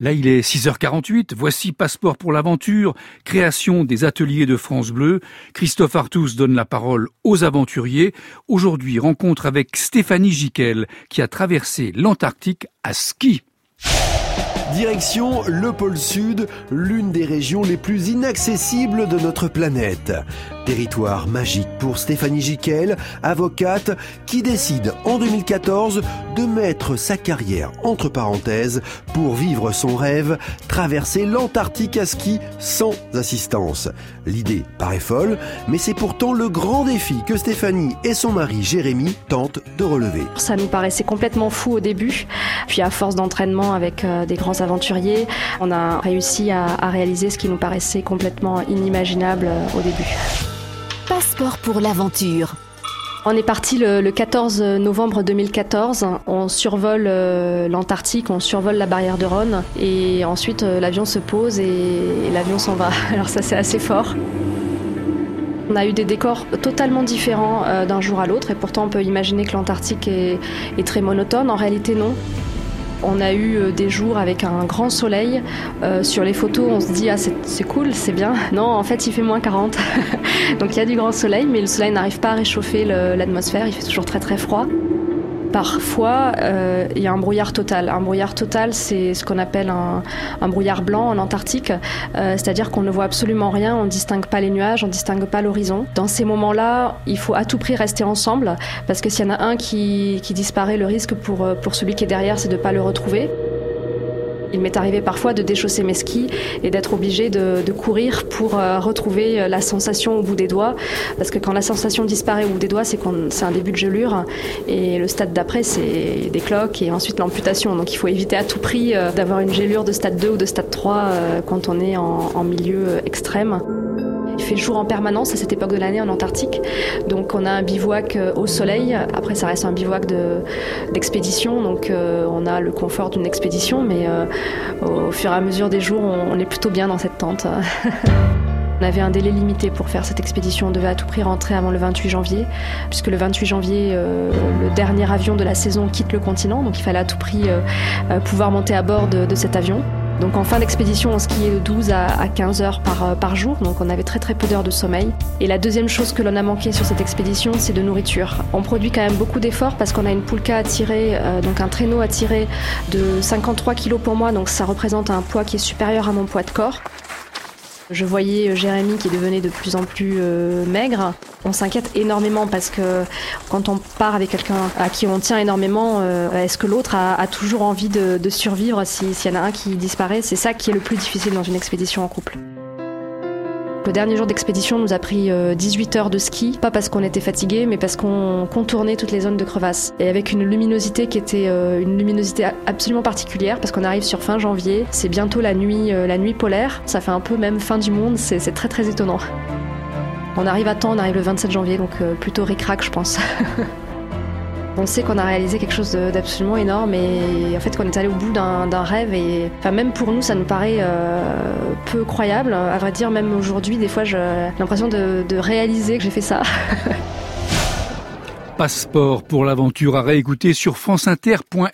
Là, il est 6h48. Voici Passeport pour l'aventure, création des ateliers de France Bleu. Christophe Artus donne la parole aux aventuriers. Aujourd'hui, rencontre avec Stéphanie Giquel, qui a traversé l'Antarctique à ski. Direction le pôle Sud, l'une des régions les plus inaccessibles de notre planète. Territoire magique pour Stéphanie Giquel, avocate, qui décide en 2014 de mettre sa carrière entre parenthèses pour vivre son rêve, traverser l'Antarctique à ski sans assistance. L'idée paraît folle, mais c'est pourtant le grand défi que Stéphanie et son mari Jérémy tentent de relever. Ça nous paraissait complètement fou au début, puis à force d'entraînement avec euh, des grands aventuriers, on a réussi à, réaliser ce qui nous paraissait complètement inimaginable euh, au début. Passeport pour l'aventure. On est parti le, le, 14 novembre 2014. On survole euh, l'Antarctique, on survole la barrière de Rhône et ensuite euh, l'avion se pose et, l'avion s'en va. Alors ça c'est assez fort. On a eu des décors totalement différents euh, d'un jour à l'autre et pourtant on peut imaginer que l'Antarctique est très monotone. En réalité non. On a eu euh, des jours avec un grand soleil. Euh, sur les photos, on se dit ah c'est cool, c'est bien. Non, en fait, il fait moins 40. Donc il y a du grand soleil, mais le soleil n'arrive pas à réchauffer l'atmosphère. Il fait toujours très très froid. Parfois, euh, il y a un brouillard total. Un brouillard total, c'est ce qu'on appelle un, brouillard blanc en Antarctique, euh, c'est-à-dire qu'on ne voit absolument rien, on ne distingue pas les nuages, on ne distingue pas l'horizon. Dans ces moments-là, il faut à tout prix rester ensemble, parce que s'il y en a un qui, qui disparaît, le risque pour, pour celui qui est derrière, c'est de ne pas le retrouver. Il m'est arrivé parfois de déchausser mes skis et d'être obligé de, courir pour euh, retrouver la sensation au bout des doigts. Parce que quand la sensation disparaît au bout des doigts, c'est un début de gelure. Et le stade d'après, c'est des cloques et ensuite l'amputation. Donc il faut éviter à tout prix euh, d'avoir une gelure de stade 2 ou de stade 3 euh, quand on est en milieu extrême. Il fait jour en permanence à cette époque de l'année en Antarctique. Donc on a un bivouac au soleil. Après ça reste un bivouac d'expédition. De, donc euh, on a le confort d'une expédition, mais euh, au fur et à mesure des jours, on, est plutôt bien dans cette tente. On avait un délai limité pour faire cette expédition. On devait à tout prix rentrer avant le 28 janvier, puisque le 28 janvier, euh, le dernier avion de la saison quitte le continent. Donc il fallait à tout prix euh, pouvoir monter à bord de cet avion. Donc en fin d'expédition, on skiait de 12 à 15 heures par, par jour, donc on avait très très peu d'heures de sommeil. Et la deuxième chose que l'on a manqué sur cette expédition, c'est de nourriture. On produit quand même beaucoup d'efforts parce qu'on a une poulka à tirer, euh, donc un traîneau à tirer de 53 kg pour moi, donc ça représente un poids qui est supérieur à mon poids de corps. Je voyais Jérémy qui devenait de plus en plus euh, maigre. On s'inquiète énormément parce que quand on part avec quelqu'un à qui on tient énormément, euh, est-ce que l'autre a, toujours envie de, survivre s'il si y en a un qui disparaît? C'est ça qui est le plus difficile dans une expédition en couple. Le dernier jour d'expédition nous a pris 18 heures de ski, pas parce qu'on était fatigué, mais parce qu'on contournait toutes les zones de crevasse. Et avec une luminosité qui était une luminosité absolument particulière, parce qu'on arrive sur fin janvier, c'est bientôt la nuit, la nuit polaire, ça fait un peu même fin du monde, c'est très très étonnant. On arrive à temps, on arrive le 27 janvier, donc plutôt ric-rac je pense. On sait qu'on a réalisé quelque chose d'absolument énorme et en fait qu'on est allé au bout d'un rêve et enfin même pour nous ça nous paraît euh, peu croyable. À vrai dire même aujourd'hui des fois j'ai l'impression de, de réaliser que j'ai fait ça. Passeport pour l'aventure à réécouter sur franceinter.fr.